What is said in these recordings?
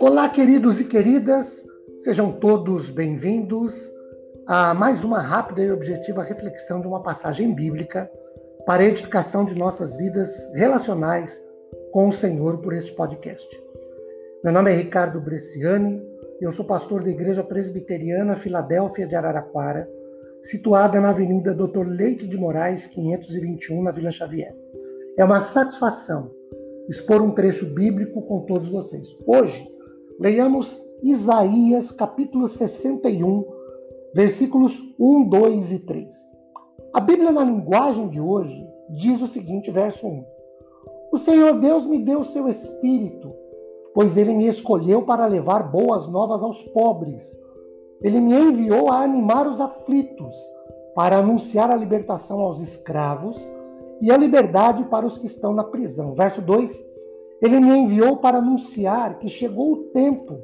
Olá, queridos e queridas, sejam todos bem-vindos a mais uma rápida e objetiva reflexão de uma passagem bíblica para a edificação de nossas vidas relacionais com o Senhor por este podcast. Meu nome é Ricardo Bresciani, eu sou pastor da Igreja Presbiteriana Filadélfia de Araraquara, situada na Avenida Doutor Leite de Moraes, 521, na Vila Xavier. É uma satisfação expor um trecho bíblico com todos vocês. Hoje, leiamos Isaías capítulo 61, versículos 1, 2 e 3. A Bíblia, na linguagem de hoje, diz o seguinte, verso 1. O Senhor Deus me deu o seu espírito, pois ele me escolheu para levar boas novas aos pobres ele me enviou a animar os aflitos, para anunciar a libertação aos escravos e a liberdade para os que estão na prisão. Verso 2: Ele me enviou para anunciar que chegou o tempo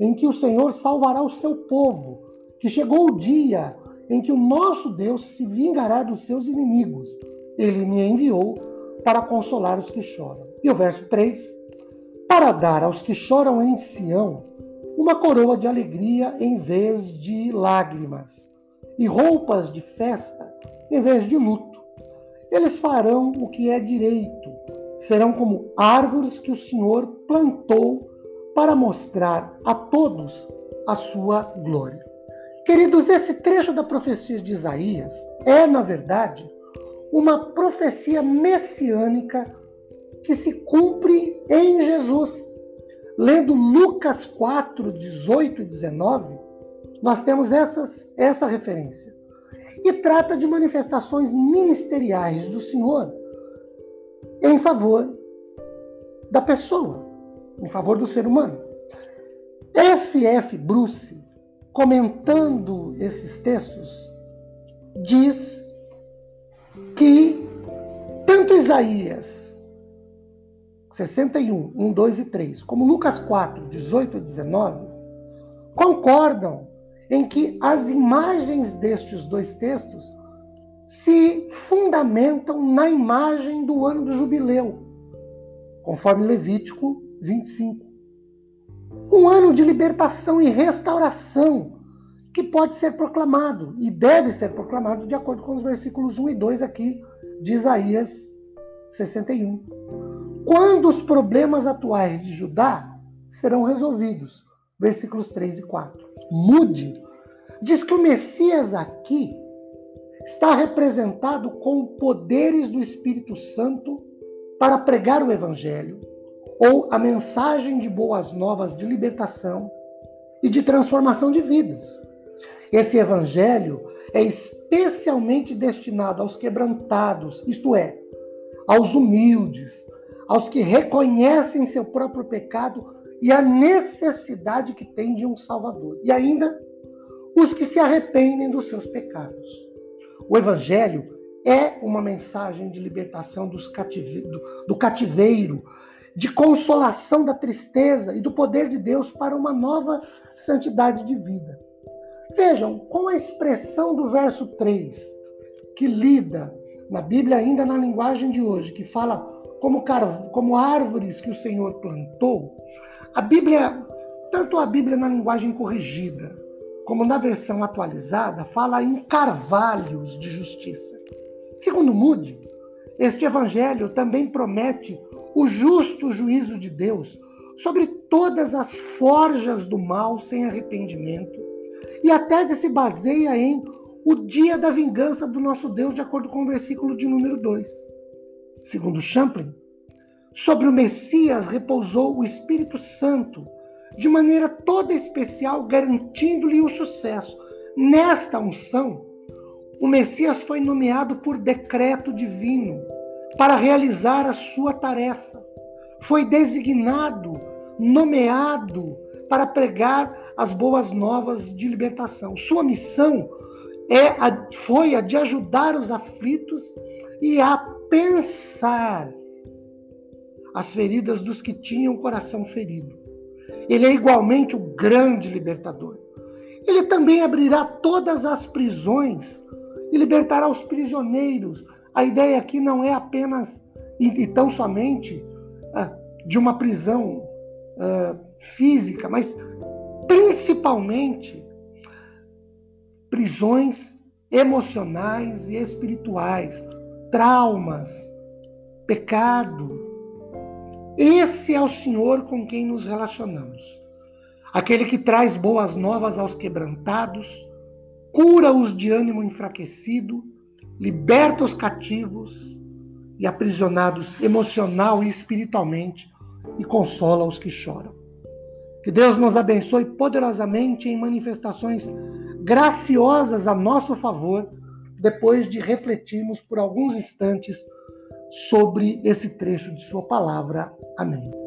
em que o Senhor salvará o seu povo, que chegou o dia em que o nosso Deus se vingará dos seus inimigos. Ele me enviou para consolar os que choram. E o verso 3: Para dar aos que choram em Sião uma coroa de alegria em vez de lágrimas, e roupas de festa em vez de luto. Eles farão o que é direito, serão como árvores que o Senhor plantou para mostrar a todos a sua glória. Queridos, esse trecho da profecia de Isaías é, na verdade, uma profecia messiânica que se cumpre em Jesus. Lendo Lucas 4, 18 e 19, nós temos essas, essa referência. E trata de manifestações ministeriais do Senhor em favor da pessoa, em favor do ser humano. F.F. Bruce, comentando esses textos, diz que tanto Isaías 61, 1, 2 e 3, como Lucas 4, 18 e 19, concordam em que as imagens destes dois textos se fundamentam na imagem do ano do jubileu, conforme Levítico 25. Um ano de libertação e restauração que pode ser proclamado e deve ser proclamado de acordo com os versículos 1 e 2 aqui de Isaías 61 quando os problemas atuais de Judá serão resolvidos. Versículos 3 e 4. Mude diz que o Messias aqui está representado com poderes do Espírito Santo para pregar o Evangelho ou a mensagem de boas novas de libertação e de transformação de vidas. Esse Evangelho é especialmente destinado aos quebrantados, isto é, aos humildes, aos que reconhecem seu próprio pecado e a necessidade que têm de um Salvador. E ainda os que se arrependem dos seus pecados. O Evangelho é uma mensagem de libertação cative... do, do cativeiro, de consolação da tristeza e do poder de Deus para uma nova santidade de vida. Vejam, com a expressão do verso 3, que lida na Bíblia, ainda na linguagem de hoje, que fala como, como árvores que o Senhor plantou, a Bíblia, tanto a Bíblia na linguagem corrigida, como na versão atualizada, fala em carvalhos de justiça. Segundo Moody, este evangelho também promete o justo juízo de Deus sobre todas as forjas do mal sem arrependimento. E a tese se baseia em o dia da vingança do nosso Deus, de acordo com o versículo de número 2. Segundo Champlin, sobre o Messias repousou o Espírito Santo, de maneira toda especial, garantindo-lhe o sucesso. Nesta unção, o Messias foi nomeado por decreto divino para realizar a sua tarefa. Foi designado, nomeado para pregar as boas novas de libertação. Sua missão é a, foi a de ajudar os aflitos e a pensar as feridas dos que tinham o coração ferido. Ele é igualmente o grande libertador. Ele também abrirá todas as prisões e libertará os prisioneiros. A ideia aqui não é apenas e, tão somente ah, de uma prisão ah, física, mas principalmente prisões emocionais e espirituais, traumas, pecado. Esse é o Senhor com quem nos relacionamos. Aquele que traz boas novas aos quebrantados, cura-os de ânimo enfraquecido, liberta os cativos e aprisionados emocional e espiritualmente e consola os que choram. Que Deus nos abençoe poderosamente em manifestações graciosas a nosso favor, depois de refletirmos por alguns instantes sobre esse trecho de Sua palavra. Amém.